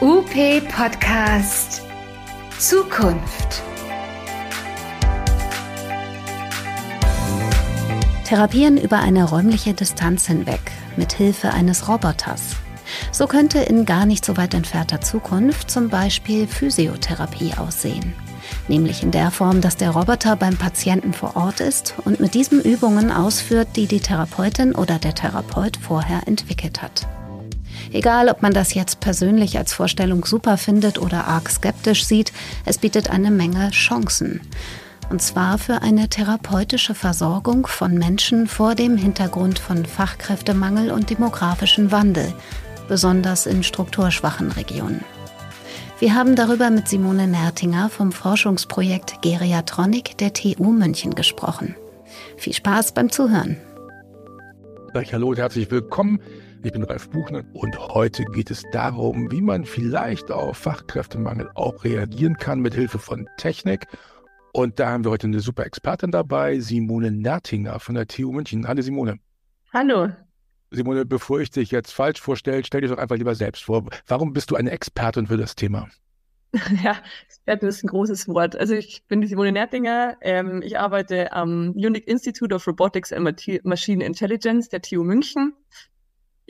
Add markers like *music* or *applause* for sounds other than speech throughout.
UP Podcast Zukunft. Therapieren über eine räumliche Distanz hinweg mit Hilfe eines Roboters. So könnte in gar nicht so weit entfernter Zukunft zum Beispiel Physiotherapie aussehen. Nämlich in der Form, dass der Roboter beim Patienten vor Ort ist und mit diesem Übungen ausführt, die die Therapeutin oder der Therapeut vorher entwickelt hat. Egal, ob man das jetzt persönlich als Vorstellung super findet oder arg skeptisch sieht, es bietet eine Menge Chancen. Und zwar für eine therapeutische Versorgung von Menschen vor dem Hintergrund von Fachkräftemangel und demografischen Wandel, besonders in strukturschwachen Regionen. Wir haben darüber mit Simone Nertinger vom Forschungsprojekt Geriatronik der TU München gesprochen. Viel Spaß beim Zuhören. Hallo und herzlich willkommen. Ich bin Ralf Buchner und heute geht es darum, wie man vielleicht auf Fachkräftemangel auch reagieren kann mit Hilfe von Technik. Und da haben wir heute eine super Expertin dabei, Simone Nertinger von der TU München. Hallo Simone. Hallo. Simone, bevor ich dich jetzt falsch vorstelle, stell dich doch einfach lieber selbst vor. Warum bist du eine Expertin für das Thema? *laughs* Ja, Expertin ist ein großes Wort. Also ich bin die Simone Nertinger. Ähm, ich arbeite am Unique Institute of Robotics and Machine Intelligence der TU München.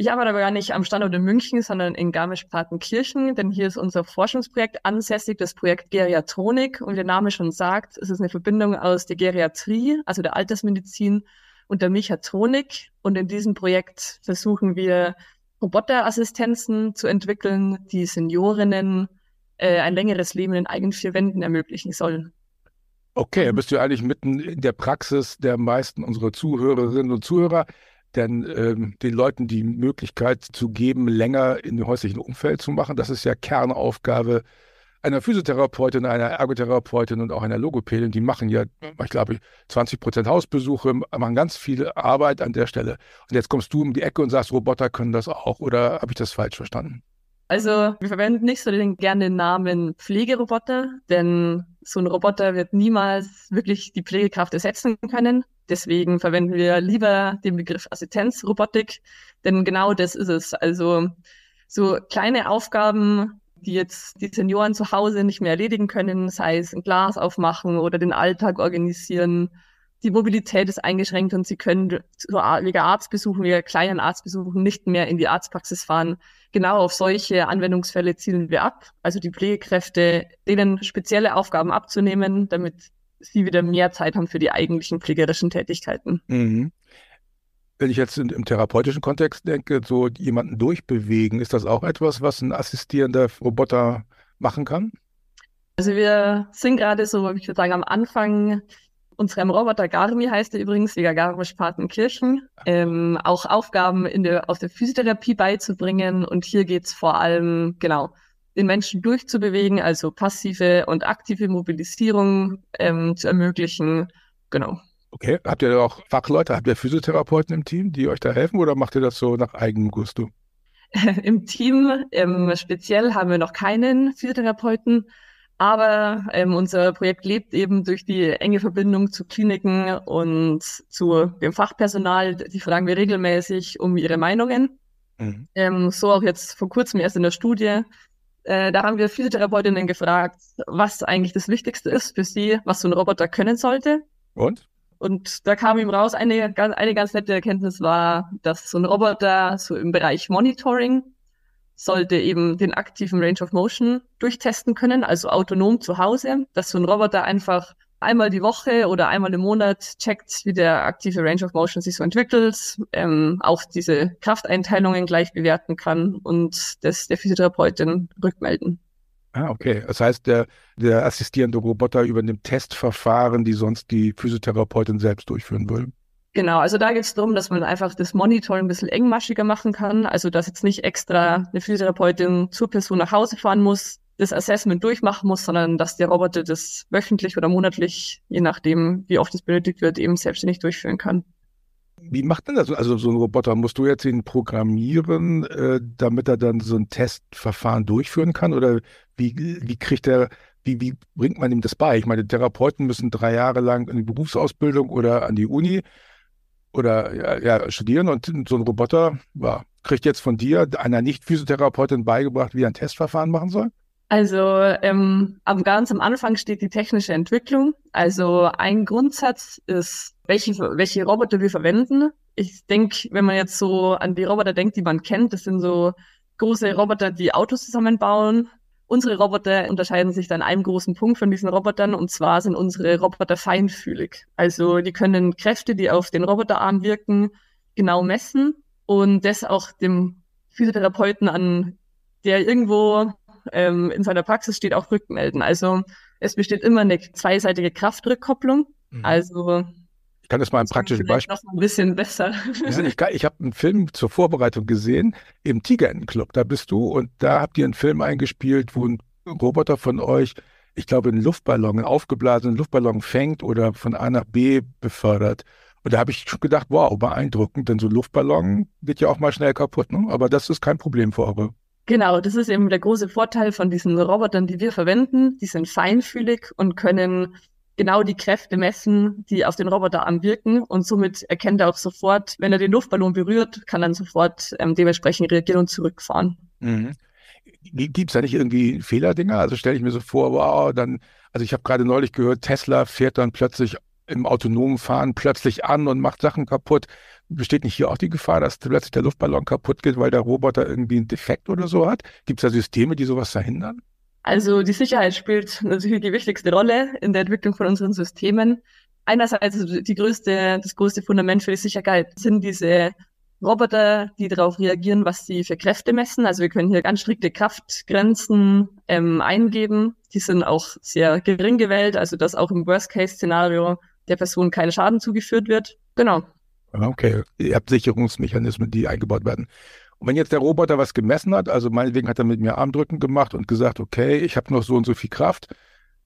Ich arbeite aber gar nicht am Standort in München, sondern in Garmisch-Partenkirchen, denn hier ist unser Forschungsprojekt ansässig, das Projekt Geriatronik. Und wie der Name schon sagt, es ist eine Verbindung aus der Geriatrie, also der Altersmedizin, und der Mechatronik. Und in diesem Projekt versuchen wir, Roboterassistenzen zu entwickeln, die Seniorinnen äh, ein längeres Leben in eigenen vier Wänden ermöglichen sollen. Okay, bist du eigentlich mitten in der Praxis der meisten unserer Zuhörerinnen und Zuhörer, denn ähm, den Leuten die Möglichkeit zu geben, länger in dem häuslichen Umfeld zu machen, das ist ja Kernaufgabe einer Physiotherapeutin, einer Ergotherapeutin und auch einer Logopädin, die machen ja, ich glaube, 20 Prozent Hausbesuche, machen ganz viel Arbeit an der Stelle. Und jetzt kommst du um die Ecke und sagst, Roboter können das auch. Oder habe ich das falsch verstanden? Also wir verwenden nicht so den, gerne den Namen Pflegeroboter, denn so ein Roboter wird niemals wirklich die Pflegekraft ersetzen können. Deswegen verwenden wir lieber den Begriff Assistenzrobotik, denn genau das ist es. Also so kleine Aufgaben, die jetzt die Senioren zu Hause nicht mehr erledigen können, sei es ein Glas aufmachen oder den Alltag organisieren. Die Mobilität ist eingeschränkt und sie können wegen Arztbesuchen, wegen kleinen Arztbesuchen nicht mehr in die Arztpraxis fahren genau auf solche Anwendungsfälle zielen wir ab. Also die Pflegekräfte, denen spezielle Aufgaben abzunehmen, damit sie wieder mehr Zeit haben für die eigentlichen pflegerischen Tätigkeiten. Mhm. Wenn ich jetzt im therapeutischen Kontext denke, so jemanden durchbewegen, ist das auch etwas, was ein assistierender Roboter machen kann? Also wir sind gerade so, ich würde sagen, am Anfang unserem Roboter Garmi heißt er übrigens, wegen Garmisch-Partenkirchen, ähm, auch Aufgaben in der, aus der Physiotherapie beizubringen. Und hier geht es vor allem, genau, den Menschen durchzubewegen, also passive und aktive Mobilisierung ähm, zu ermöglichen. Genau. Okay, habt ihr auch Fachleute, habt ihr Physiotherapeuten im Team, die euch da helfen oder macht ihr das so nach eigenem Gusto? *laughs* Im Team ähm, speziell haben wir noch keinen Physiotherapeuten, aber ähm, unser Projekt lebt eben durch die enge Verbindung zu Kliniken und zu dem Fachpersonal. Die fragen wir regelmäßig um ihre Meinungen. Mhm. Ähm, so auch jetzt vor kurzem erst in der Studie. Äh, da haben wir Physiotherapeutinnen gefragt, was eigentlich das Wichtigste ist für sie, was so ein Roboter können sollte. Und? Und da kam ihm raus, eine, eine ganz nette Erkenntnis war, dass so ein Roboter so im Bereich Monitoring sollte eben den aktiven Range of Motion durchtesten können, also autonom zu Hause, dass so ein Roboter einfach einmal die Woche oder einmal im Monat checkt, wie der aktive Range of Motion sich so entwickelt, ähm, auch diese Krafteinteilungen gleich bewerten kann und das der Physiotherapeutin rückmelden. Ah, okay. Das heißt, der, der assistierende Roboter übernimmt Testverfahren, die sonst die Physiotherapeutin selbst durchführen würde. Genau, also da geht es darum, dass man einfach das Monitoring ein bisschen engmaschiger machen kann. Also dass jetzt nicht extra eine Physiotherapeutin zur Person nach Hause fahren muss, das Assessment durchmachen muss, sondern dass der Roboter das wöchentlich oder monatlich, je nachdem, wie oft es benötigt wird, eben selbstständig durchführen kann. Wie macht denn das? Also so ein Roboter, musst du jetzt ihn programmieren, äh, damit er dann so ein Testverfahren durchführen kann? Oder wie, wie kriegt er, wie, wie bringt man ihm das bei? Ich meine, Therapeuten müssen drei Jahre lang in die Berufsausbildung oder an die Uni oder ja, ja, studieren und so ein Roboter ja, kriegt jetzt von dir, einer Nicht-Physiotherapeutin, beigebracht, wie er ein Testverfahren machen soll? Also ähm, am ganz am Anfang steht die technische Entwicklung. Also ein Grundsatz ist, welche, welche Roboter wir verwenden. Ich denke, wenn man jetzt so an die Roboter denkt, die man kennt, das sind so große Roboter, die Autos zusammenbauen. Unsere Roboter unterscheiden sich dann einem großen Punkt von diesen Robotern und zwar sind unsere Roboter feinfühlig. Also die können Kräfte, die auf den Roboterarm wirken, genau messen und das auch dem Physiotherapeuten an, der irgendwo ähm, in seiner Praxis steht, auch rückmelden. Also es besteht immer eine zweiseitige Kraftrückkopplung. Mhm. Also ich kann das mal ein praktischen Beispiel. Noch ein bisschen besser. Ja, ich, ich habe einen Film zur Vorbereitung gesehen im Tigerentenclub. Da bist du und da habt ihr einen Film eingespielt, wo ein Roboter von euch, ich glaube, einen Luftballon, einen aufgeblasenen Luftballon fängt oder von A nach B befördert. Und da habe ich schon gedacht, wow, beeindruckend, denn so ein Luftballon geht ja auch mal schnell kaputt. Ne? Aber das ist kein Problem für eure. Genau, das ist eben der große Vorteil von diesen Robotern, die wir verwenden. Die sind feinfühlig und können genau die Kräfte messen, die auf den Roboterarm wirken und somit erkennt er auch sofort, wenn er den Luftballon berührt, kann dann sofort ähm, dementsprechend reagieren und zurückfahren. Mhm. Gibt es da nicht irgendwie Fehlerdinger? Also stelle ich mir so vor, wow, dann, also ich habe gerade neulich gehört, Tesla fährt dann plötzlich im autonomen Fahren plötzlich an und macht Sachen kaputt. Besteht nicht hier auch die Gefahr, dass plötzlich der Luftballon kaputt geht, weil der Roboter irgendwie einen Defekt oder so hat? Gibt es da Systeme, die sowas verhindern? Also die Sicherheit spielt natürlich die wichtigste Rolle in der Entwicklung von unseren Systemen. Einerseits die größte, das größte Fundament für die Sicherheit sind diese Roboter, die darauf reagieren, was sie für Kräfte messen. Also wir können hier ganz strikte Kraftgrenzen ähm, eingeben. Die sind auch sehr gering gewählt, also dass auch im Worst-Case-Szenario der Person kein Schaden zugeführt wird. Genau. Okay, ihr habt Sicherungsmechanismen, die eingebaut werden. Und wenn jetzt der Roboter was gemessen hat, also meinetwegen hat er mit mir Armdrücken gemacht und gesagt, okay, ich habe noch so und so viel Kraft,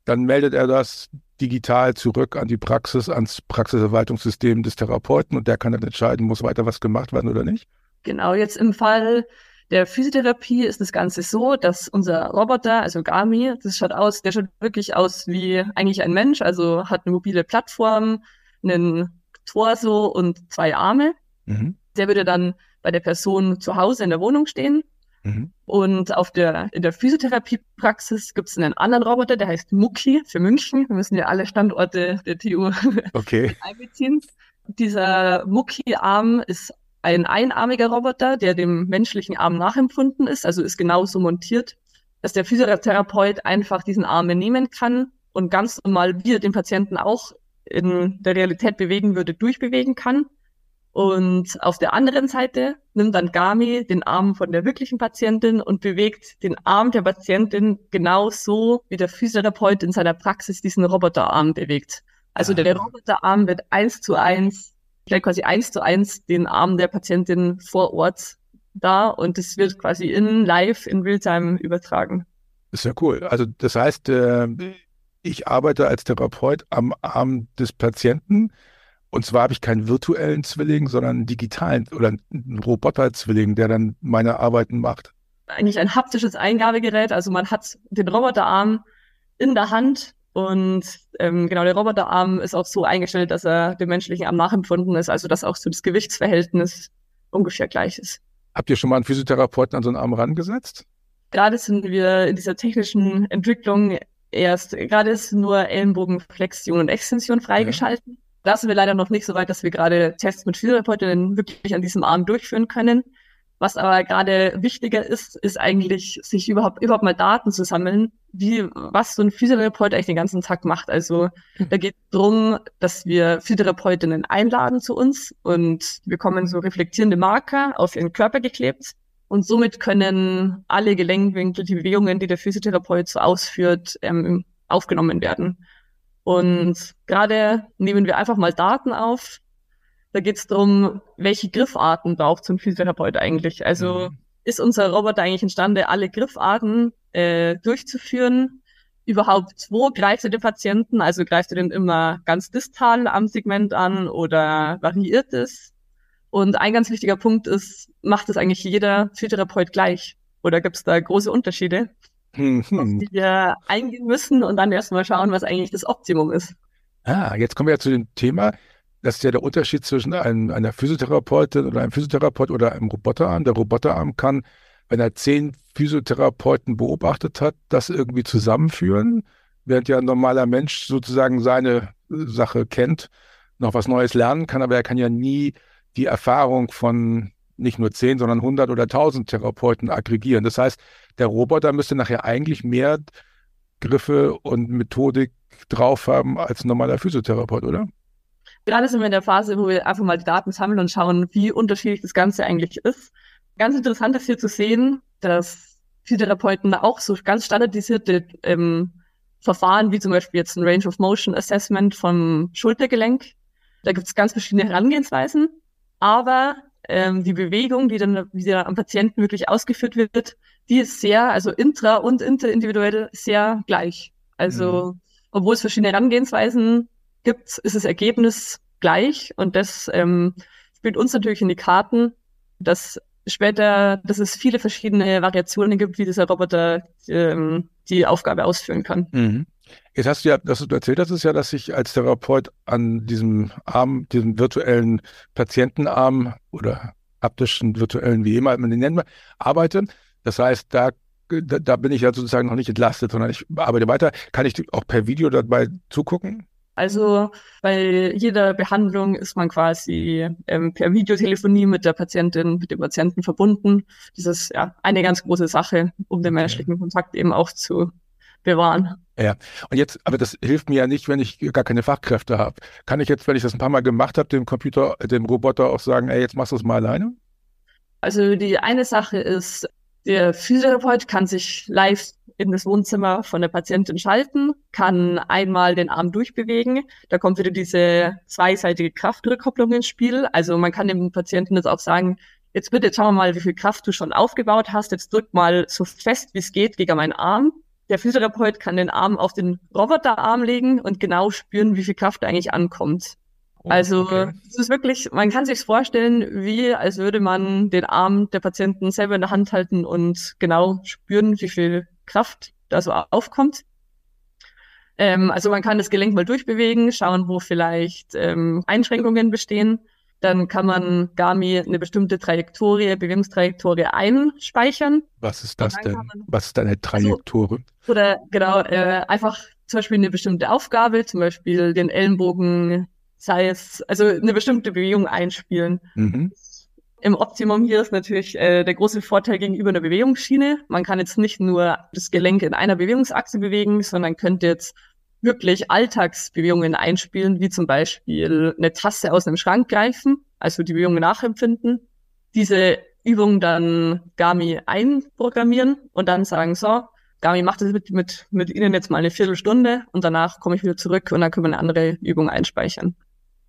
dann meldet er das digital zurück an die Praxis, ans Praxiserweiterungssystem des Therapeuten und der kann dann entscheiden, muss weiter was gemacht werden oder nicht. Genau, jetzt im Fall der Physiotherapie ist das Ganze so, dass unser Roboter, also Gami, das schaut aus, der schaut wirklich aus wie eigentlich ein Mensch, also hat eine mobile Plattform, einen Torso und zwei Arme. Mhm. Der würde dann bei der Person zu Hause in der Wohnung stehen. Mhm. Und auf der, in der Physiotherapiepraxis gibt es einen anderen Roboter, der heißt Muki für München. Wir müssen ja alle Standorte der TU okay. *laughs* einbeziehen. Dieser Muki-Arm ist ein einarmiger Roboter, der dem menschlichen Arm nachempfunden ist, also ist genauso montiert, dass der Physiotherapeut einfach diesen Arm nehmen kann und ganz normal, wie er den Patienten auch in der Realität bewegen würde, durchbewegen kann. Und auf der anderen Seite nimmt dann Gami den Arm von der wirklichen Patientin und bewegt den Arm der Patientin genau so, wie der Physiotherapeut in seiner Praxis diesen Roboterarm bewegt. Also der Roboterarm wird eins zu eins, stellt quasi eins zu eins den Arm der Patientin vor Ort da und es wird quasi in live, in Realtime übertragen. ist ja cool. Also das heißt, äh, ich arbeite als Therapeut am Arm des Patienten und zwar habe ich keinen virtuellen Zwilling, sondern einen digitalen oder einen Roboter-Zwilling, der dann meine Arbeiten macht. Eigentlich ein haptisches Eingabegerät. Also man hat den Roboterarm in der Hand und ähm, genau der Roboterarm ist auch so eingestellt, dass er dem menschlichen Arm nachempfunden ist, also dass auch so das Gewichtsverhältnis ungefähr gleich ist. Habt ihr schon mal einen Physiotherapeuten an so einen Arm rangesetzt? Gerade sind wir in dieser technischen Entwicklung erst, gerade ist nur Ellenbogenflexion und Extension freigeschalten. Ja. Da sind wir leider noch nicht so weit, dass wir gerade Tests mit Physiotherapeutinnen wirklich an diesem Arm durchführen können. Was aber gerade wichtiger ist, ist eigentlich, sich überhaupt, überhaupt mal Daten zu sammeln, wie, was so ein Physiotherapeut eigentlich den ganzen Tag macht. Also, hm. da geht es darum, dass wir Physiotherapeutinnen einladen zu uns und wir bekommen so reflektierende Marker auf ihren Körper geklebt. Und somit können alle Gelenkwinkel, die Bewegungen, die der Physiotherapeut so ausführt, ähm, aufgenommen werden. Und gerade nehmen wir einfach mal Daten auf. Da geht es darum, welche Griffarten braucht so ein Physiotherapeut eigentlich. Also mhm. ist unser Roboter eigentlich imstande, alle Griffarten äh, durchzuführen? Überhaupt, wo greift er den Patienten? Also greift er den immer ganz distal am Segment an oder variiert es? Und ein ganz wichtiger Punkt ist, macht es eigentlich jeder Physiotherapeut gleich? Oder gibt es da große Unterschiede? mhm. die wir eingehen müssen und dann erstmal schauen, was eigentlich das Optimum ist. Ah, jetzt kommen wir ja zu dem Thema. Das ist ja der Unterschied zwischen einem, einer Physiotherapeutin oder einem Physiotherapeut oder einem Roboterarm. Der Roboterarm kann, wenn er zehn Physiotherapeuten beobachtet hat, das irgendwie zusammenführen, während ja ein normaler Mensch sozusagen seine Sache kennt, noch was Neues lernen kann, aber er kann ja nie die Erfahrung von nicht nur zehn, sondern 100 oder 1000 Therapeuten aggregieren. Das heißt, der Roboter müsste nachher eigentlich mehr Griffe und Methodik drauf haben als ein normaler Physiotherapeut, oder? Gerade sind wir in der Phase, wo wir einfach mal die Daten sammeln und schauen, wie unterschiedlich das Ganze eigentlich ist. Ganz interessant ist hier zu sehen, dass Physiotherapeuten auch so ganz standardisierte ähm, Verfahren, wie zum Beispiel jetzt ein Range of Motion Assessment vom Schultergelenk. Da gibt es ganz verschiedene Herangehensweisen, aber ähm, die Bewegung, die dann wieder am Patienten wirklich ausgeführt wird, die ist sehr, also intra- und interindividuell sehr gleich. Also, mhm. obwohl es verschiedene Herangehensweisen gibt, ist das Ergebnis gleich und das ähm, spielt uns natürlich in die Karten, dass später, dass es viele verschiedene Variationen gibt, wie dieser Roboter ähm, die Aufgabe ausführen kann. Mhm. Jetzt hast du ja, dass du erzählt hast, ist ja, dass ich als Therapeut an diesem Arm, diesem virtuellen Patientenarm oder haptischen virtuellen, wie immer man den nennt, arbeite. Das heißt, da, da, da bin ich ja sozusagen noch nicht entlastet, sondern ich arbeite weiter. Kann ich auch per Video dabei zugucken? Also bei jeder Behandlung ist man quasi ähm, per Videotelefonie mit der Patientin, mit dem Patienten verbunden. Das ist ja eine ganz große Sache, um den menschlichen Kontakt eben auch zu bewahren. Ja, und jetzt, aber das hilft mir ja nicht, wenn ich gar keine Fachkräfte habe. Kann ich jetzt, wenn ich das ein paar Mal gemacht habe, dem Computer, dem Roboter auch sagen, ey, jetzt machst du es mal alleine? Also die eine Sache ist, der Physiotherapeut kann sich live in das Wohnzimmer von der Patientin schalten, kann einmal den Arm durchbewegen. Da kommt wieder diese zweiseitige Kraftrückkopplung ins Spiel. Also man kann dem Patienten jetzt auch sagen, jetzt bitte schauen wir mal, wie viel Kraft du schon aufgebaut hast. Jetzt drück mal so fest, wie es geht, gegen meinen Arm. Der Physiotherapeut kann den Arm auf den Roboterarm legen und genau spüren, wie viel Kraft eigentlich ankommt. Oh, also okay. es ist wirklich, man kann sich vorstellen, wie als würde man den Arm der Patienten selber in der Hand halten und genau spüren, wie viel Kraft da so aufkommt. Ähm, also man kann das Gelenk mal durchbewegen, schauen, wo vielleicht ähm, Einschränkungen bestehen. Dann kann man Gami eine bestimmte Trajektorie, Bewegungstrajektorie einspeichern. Was ist das denn? Was ist eine Trajektorie? Also, oder genau, äh, einfach zum Beispiel eine bestimmte Aufgabe, zum Beispiel den Ellenbogen, sei es, also eine bestimmte Bewegung einspielen. Mhm. Im Optimum hier ist natürlich äh, der große Vorteil gegenüber einer Bewegungsschiene. Man kann jetzt nicht nur das Gelenk in einer Bewegungsachse bewegen, sondern könnte jetzt wirklich Alltagsbewegungen einspielen, wie zum Beispiel eine Tasse aus einem Schrank greifen, also die Bewegungen nachempfinden, diese Übung dann Gami einprogrammieren und dann sagen, so, Gami macht das mit, mit, mit Ihnen jetzt mal eine Viertelstunde und danach komme ich wieder zurück und dann können wir eine andere Übung einspeichern.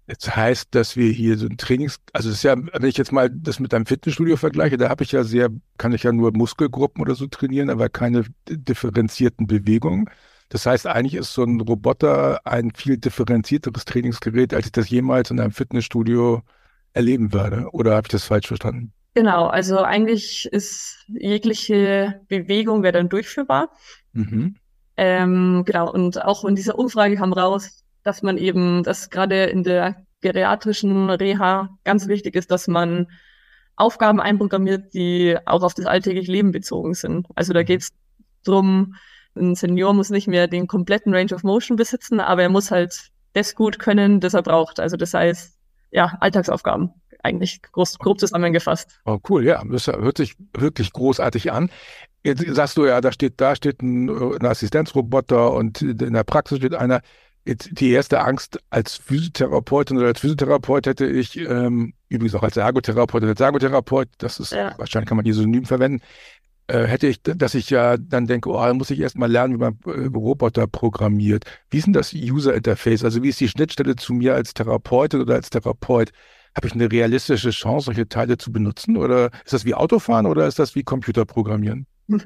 Jetzt heißt, dass wir hier so ein Trainings, also es ist ja, wenn ich jetzt mal das mit einem Fitnessstudio vergleiche, da habe ich ja sehr, kann ich ja nur Muskelgruppen oder so trainieren, aber keine differenzierten Bewegungen. Das heißt, eigentlich ist so ein Roboter ein viel differenzierteres Trainingsgerät, als ich das jemals in einem Fitnessstudio erleben werde. Oder habe ich das falsch verstanden? Genau, also eigentlich ist jegliche Bewegung wäre dann durchführbar. Mhm. Ähm, genau, und auch in dieser Umfrage kam raus, dass man eben, dass gerade in der geriatrischen Reha ganz wichtig ist, dass man Aufgaben einprogrammiert, die auch auf das alltägliche Leben bezogen sind. Also da mhm. geht es darum, ein Senior muss nicht mehr den kompletten Range of Motion besitzen, aber er muss halt das gut können, das er braucht. Also das heißt, ja, Alltagsaufgaben eigentlich groß, grob zusammengefasst. Oh, cool, ja, das hört sich wirklich großartig an. Jetzt sagst du ja, da steht, da steht ein, ein Assistenzroboter und in der Praxis steht einer. Die erste Angst als Physiotherapeutin oder als Physiotherapeut hätte ich, ähm, übrigens auch als Ergotherapeut oder als Ergotherapeut, das ist, ja. wahrscheinlich kann man die Synonym verwenden, äh, hätte ich, dass ich ja dann denke, oh, da muss ich erst mal lernen, wie man äh, Roboter programmiert. Wie ist denn das User Interface? Also wie ist die Schnittstelle zu mir als Therapeutin oder als Therapeut? Habe ich eine realistische Chance, solche Teile zu benutzen? Oder ist das wie Autofahren oder ist das wie Computerprogrammieren? *laughs*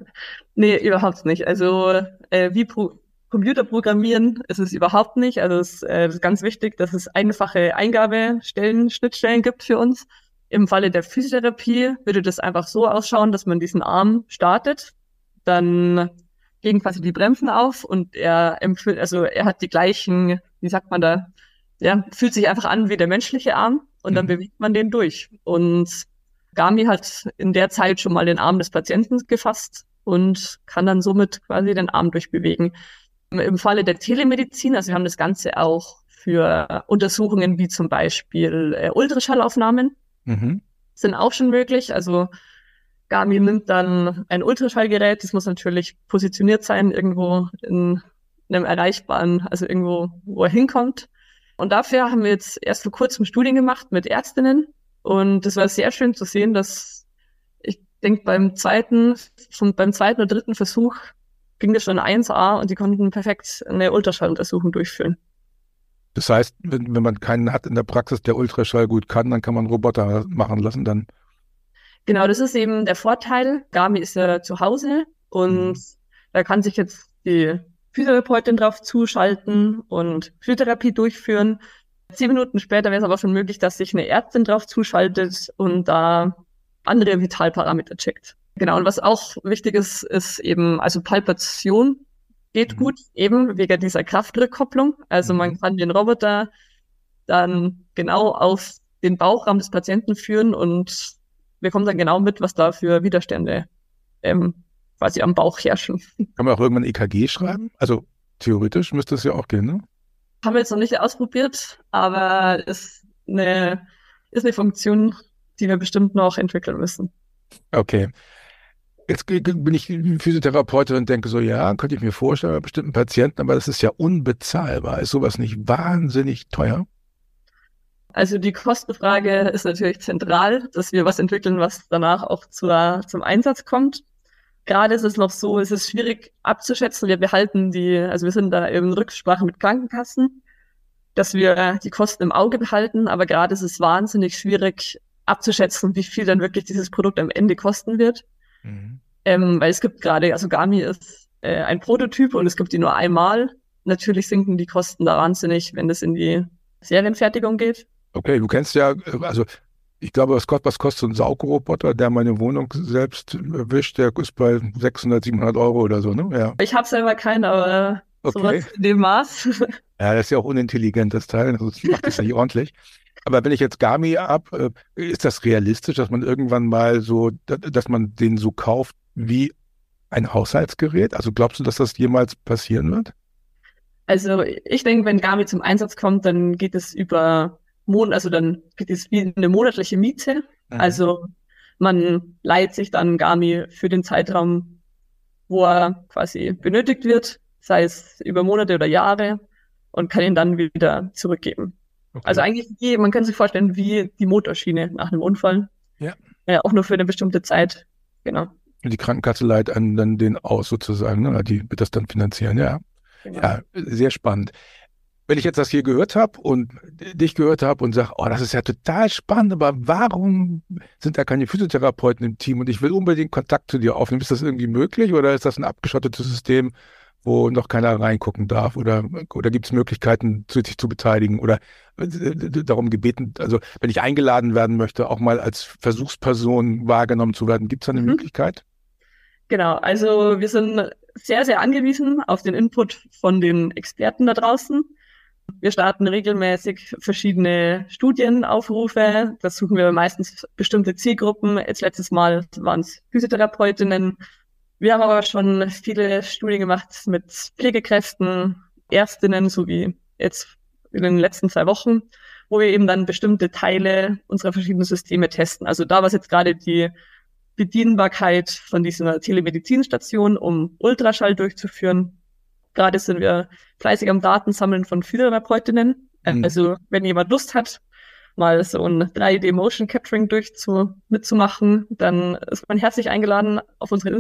nee, überhaupt nicht. Also äh, wie Pro Computerprogrammieren ist es überhaupt nicht. Also es äh, ist ganz wichtig, dass es einfache Eingabestellen, Schnittstellen gibt für uns. Im Falle der Physiotherapie würde das einfach so ausschauen, dass man diesen Arm startet, dann gehen quasi die Bremsen auf und er empfiehlt, also er hat die gleichen, wie sagt man da, ja, fühlt sich einfach an wie der menschliche Arm und dann mhm. bewegt man den durch. Und Gami hat in der Zeit schon mal den Arm des Patienten gefasst und kann dann somit quasi den Arm durchbewegen. Im Falle der Telemedizin, also wir haben das Ganze auch für Untersuchungen wie zum Beispiel äh, Ultraschallaufnahmen, mhm. sind auch schon möglich. Also Garmin nimmt dann ein Ultraschallgerät, das muss natürlich positioniert sein, irgendwo in einem erreichbaren, also irgendwo, wo er hinkommt. Und dafür haben wir jetzt erst vor kurzem Studien gemacht mit Ärztinnen. Und es war sehr schön zu sehen, dass ich denke, beim zweiten, beim zweiten oder dritten Versuch ging das schon 1A und die konnten perfekt eine Ultraschalluntersuchung durchführen. Das heißt, wenn, wenn man keinen hat in der Praxis, der Ultraschall gut kann, dann kann man Roboter machen lassen dann. Genau, das ist eben der Vorteil. Gami ist ja zu Hause und mhm. da kann sich jetzt die Physiotherapeutin drauf zuschalten und Physiotherapie durchführen. Zehn Minuten später wäre es aber schon möglich, dass sich eine Ärztin drauf zuschaltet und da andere Vitalparameter checkt. Genau, und was auch wichtig ist, ist eben, also Palpation geht mhm. gut, eben wegen dieser Kraftrückkopplung. Also mhm. man kann den Roboter dann genau auf den Bauchraum des Patienten führen und bekommt dann genau mit, was da für Widerstände ähm, quasi am Bauch herrschen. *laughs* Kann man auch irgendwann EKG schreiben? Also theoretisch müsste es ja auch gehen, ne? Haben wir jetzt noch nicht ausprobiert, aber ist eine, ist eine Funktion, die wir bestimmt noch entwickeln müssen. Okay. Jetzt bin ich Physiotherapeutin und denke so, ja, könnte ich mir vorstellen bei bestimmten Patienten, aber das ist ja unbezahlbar. Ist sowas nicht wahnsinnig teuer? Also die Kostenfrage ist natürlich zentral, dass wir was entwickeln, was danach auch zur, zum Einsatz kommt. Gerade ist es noch so, es ist schwierig abzuschätzen. Wir behalten die, also wir sind da in Rücksprache mit Krankenkassen, dass wir die Kosten im Auge behalten. Aber gerade ist es wahnsinnig schwierig abzuschätzen, wie viel dann wirklich dieses Produkt am Ende kosten wird. Mhm. Ähm, weil es gibt gerade, also Gami ist äh, ein Prototyp und es gibt die nur einmal. Natürlich sinken die Kosten da wahnsinnig, wenn es in die Serienfertigung geht. Okay, du kennst ja, also ich glaube, was kostet, was kostet so ein Saugroboter, der meine Wohnung selbst wischt, der ist bei 600, 700 Euro oder so, ne? Ja. Ich habe selber keinen, aber okay. sowas in dem Maß. *laughs* Ja, das ist ja auch unintelligent, das Teil, das macht das nicht ordentlich. Aber wenn ich jetzt Gami ab, äh, ist das realistisch, dass man irgendwann mal so, dass man den so kauft wie ein Haushaltsgerät? Also glaubst du, dass das jemals passieren wird? Also ich denke, wenn Gami zum Einsatz kommt, dann geht es über Mon also dann gibt es wie eine monatliche Miete. Mhm. Also man leiht sich dann Gami für den Zeitraum, wo er quasi benötigt wird, sei es über Monate oder Jahre, und kann ihn dann wieder zurückgeben. Okay. Also eigentlich, wie, man kann sich vorstellen, wie die Motorschiene nach einem Unfall. Ja. ja. Auch nur für eine bestimmte Zeit. Genau. Die Krankenkasse leiht einen dann den aus sozusagen, ne? Die wird das dann finanzieren, ja. Genau. Ja, sehr spannend wenn ich jetzt das hier gehört habe und dich gehört habe und sage, oh, das ist ja total spannend, aber warum sind da keine Physiotherapeuten im Team und ich will unbedingt Kontakt zu dir aufnehmen? Ist das irgendwie möglich oder ist das ein abgeschottetes System, wo noch keiner reingucken darf? Oder, oder gibt es Möglichkeiten, sich zu beteiligen oder äh, darum gebeten, also wenn ich eingeladen werden möchte, auch mal als Versuchsperson wahrgenommen zu werden, gibt es da eine mhm. Möglichkeit? Genau, also wir sind sehr, sehr angewiesen auf den Input von den Experten da draußen. Wir starten regelmäßig verschiedene Studienaufrufe. Da suchen wir meistens bestimmte Zielgruppen. Jetzt letztes Mal waren es Physiotherapeutinnen. Wir haben aber schon viele Studien gemacht mit Pflegekräften, Ärztinnen, so wie jetzt in den letzten zwei Wochen, wo wir eben dann bestimmte Teile unserer verschiedenen Systeme testen. Also da war es jetzt gerade die Bedienbarkeit von dieser Telemedizinstation, um Ultraschall durchzuführen. Gerade sind wir fleißig am Datensammeln von Physiotherapeutinnen. Mhm. Also wenn jemand Lust hat, mal so ein 3D Motion Capturing durchzu mitzumachen, dann ist man herzlich eingeladen, auf unsere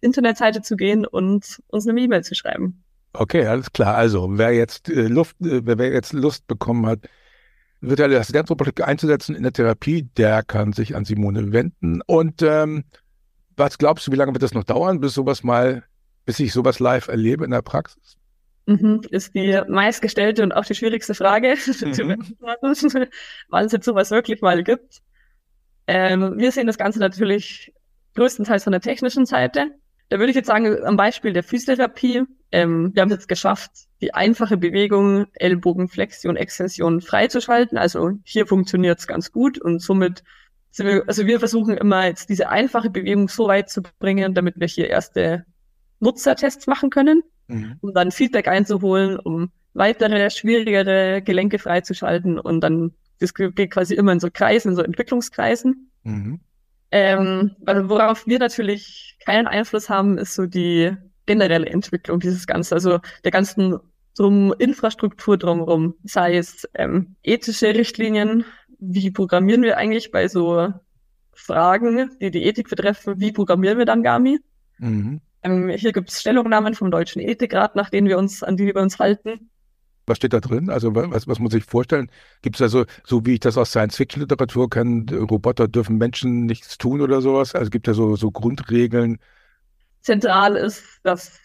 Internetseite zu gehen und uns eine E-Mail zu schreiben. Okay, alles klar. Also wer jetzt äh, Luft, äh, wer jetzt Lust bekommen hat, virtuelle Assistenzrobotik einzusetzen in der Therapie, der kann sich an Simone wenden. Und ähm, was glaubst du, wie lange wird das noch dauern, bis sowas mal bis ich sowas live erlebe in der Praxis? Mhm, ist die meistgestellte und auch die schwierigste Frage, *laughs* mhm. wann *laughs* es jetzt sowas wirklich mal gibt. Ähm, wir sehen das Ganze natürlich größtenteils von der technischen Seite. Da würde ich jetzt sagen, am Beispiel der Physiotherapie, ähm, wir haben es jetzt geschafft, die einfache Bewegung Ellbogenflexion, Extension freizuschalten. Also hier funktioniert es ganz gut und somit sind wir, also wir versuchen immer jetzt diese einfache Bewegung so weit zu bringen, damit wir hier erste Nutzertests machen können, mhm. um dann Feedback einzuholen, um weitere, schwierigere Gelenke freizuschalten und dann, das geht quasi immer in so Kreisen, in so Entwicklungskreisen. Mhm. Ähm, also worauf wir natürlich keinen Einfluss haben, ist so die generelle Entwicklung dieses Ganzen, also der ganzen drum Infrastruktur drumherum, sei es ähm, ethische Richtlinien, wie programmieren wir eigentlich bei so Fragen, die die Ethik betreffen, wie programmieren wir dann GAMI? Mhm. Ähm, hier gibt es Stellungnahmen vom Deutschen Ethikrat, nach denen wir uns, an die wir uns halten. Was steht da drin? Also was, was muss ich vorstellen? Gibt es also, so wie ich das aus Science-Fiction-Literatur kenne, Roboter dürfen Menschen nichts tun oder sowas? Also gibt es so, so Grundregeln. Zentral ist, dass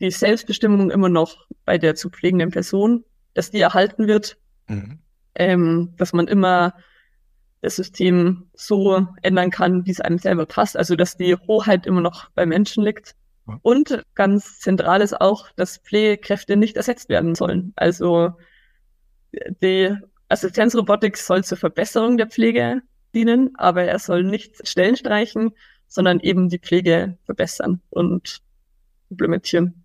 die Selbstbestimmung immer noch bei der zu pflegenden Person, dass die erhalten wird, mhm. ähm, dass man immer das System so ändern kann, wie es einem selber passt. Also dass die Hoheit immer noch bei Menschen liegt. Und ganz zentral ist auch, dass Pflegekräfte nicht ersetzt werden sollen. Also die Assistenzrobotik soll zur Verbesserung der Pflege dienen, aber er soll nicht Stellen streichen, sondern eben die Pflege verbessern und implementieren.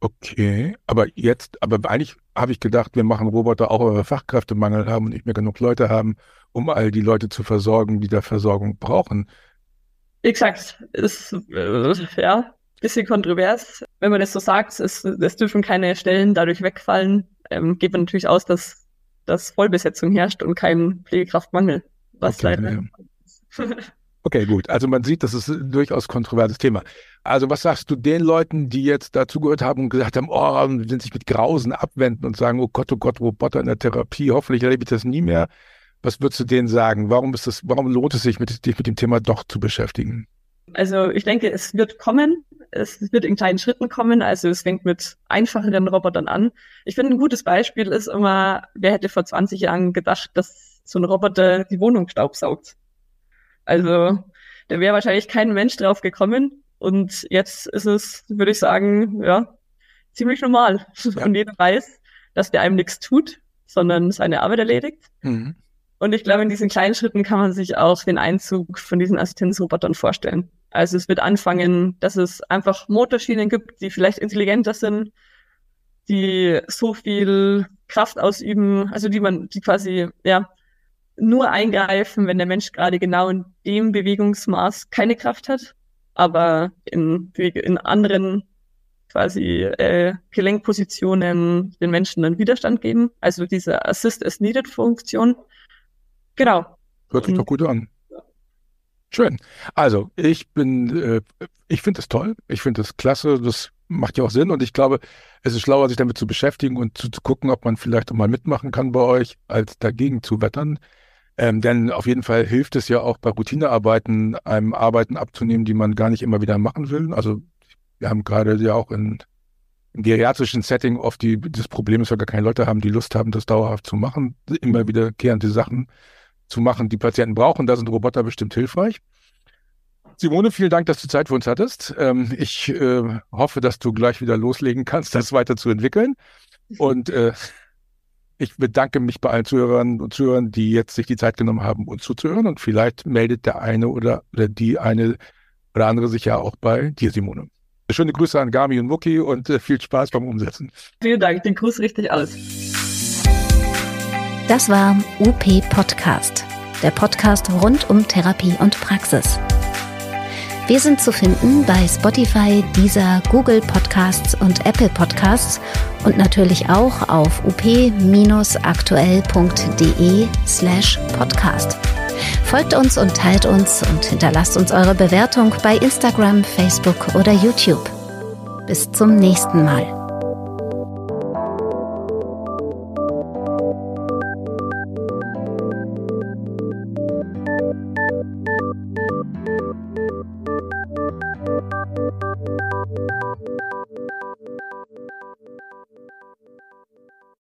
Okay, aber jetzt, aber eigentlich habe ich gedacht, wir machen Roboter auch, weil wir Fachkräftemangel haben und nicht mehr genug Leute haben, um all die Leute zu versorgen, die da Versorgung brauchen. Exakt, ist äh, ja bisschen kontrovers. Wenn man das so sagt, es, es dürfen keine Stellen dadurch wegfallen, ähm, geht man natürlich aus, dass, dass Vollbesetzung herrscht und kein Pflegekraftmangel. Was okay, leider. Ja. *laughs* okay, gut. Also man sieht, das ist ein durchaus kontroverses Thema. Also was sagst du den Leuten, die jetzt dazugehört haben und gesagt haben, oh, sind sich mit Grausen abwenden und sagen, oh Gott, oh Gott, Roboter in der Therapie, hoffentlich erlebe ich das nie mehr. Was würdest du denen sagen? Warum ist das, warum lohnt es sich, mit, dich mit dem Thema doch zu beschäftigen? Also ich denke, es wird kommen. Es wird in kleinen Schritten kommen. Also es fängt mit einfacheren Robotern an. Ich finde, ein gutes Beispiel ist immer, wer hätte vor 20 Jahren gedacht, dass so ein Roboter die Wohnung staubsaugt. Also da wäre wahrscheinlich kein Mensch drauf gekommen. Und jetzt ist es, würde ich sagen, ja, ziemlich normal. *laughs* Ja. Und jeder weiß, dass der einem nichts tut, sondern seine Arbeit erledigt. Mhm. Und ich glaube, in diesen kleinen Schritten kann man sich auch den Einzug von diesen Assistenzrobotern vorstellen. Also es wird anfangen, dass es einfach Motorschienen gibt, die vielleicht intelligenter sind, die so viel Kraft ausüben, also die man, die quasi, ja, nur eingreifen, wenn der Mensch gerade genau in dem Bewegungsmaß keine Kraft hat, aber in, in anderen quasi äh, Gelenkpositionen den Menschen dann Widerstand geben. Also diese Assist as Needed Funktion. Genau. Hört sich doch gut an. Schön. Also ich bin, äh, ich finde es toll. Ich finde es klasse. Das macht ja auch Sinn. Und ich glaube, es ist schlauer, sich damit zu beschäftigen und zu, zu gucken, ob man vielleicht auch mal mitmachen kann bei euch, als dagegen zu wettern. Ähm, denn auf jeden Fall hilft es ja auch bei Routinearbeiten, einem Arbeiten abzunehmen, die man gar nicht immer wieder machen will. Also wir haben gerade ja auch in, im geriatrischen Setting oft die, das Problem, dass wir gar keine Leute haben, die Lust haben, das dauerhaft zu machen, immer wiederkehrende Sachen zu machen, die Patienten brauchen. Da sind Roboter bestimmt hilfreich. Simone, vielen Dank, dass du Zeit für uns hattest. Ähm, ich äh, hoffe, dass du gleich wieder loslegen kannst, das weiter zu entwickeln. Und äh, ich bedanke mich bei allen Zuhörern und Zuhörern, die jetzt sich die Zeit genommen haben, uns zuzuhören. Und vielleicht meldet der eine oder, oder die eine oder andere sich ja auch bei dir, Simone. Schöne Grüße an Gami und Muki und äh, viel Spaß beim Umsetzen. Vielen Dank, den Gruß richtig aus. Das war UP Podcast, der Podcast rund um Therapie und Praxis. Wir sind zu finden bei Spotify, Deezer, Google Podcasts und Apple Podcasts und natürlich auch auf up-aktuell.de slash podcast. Folgt uns und teilt uns und hinterlasst uns eure Bewertung bei Instagram, Facebook oder YouTube. Bis zum nächsten Mal.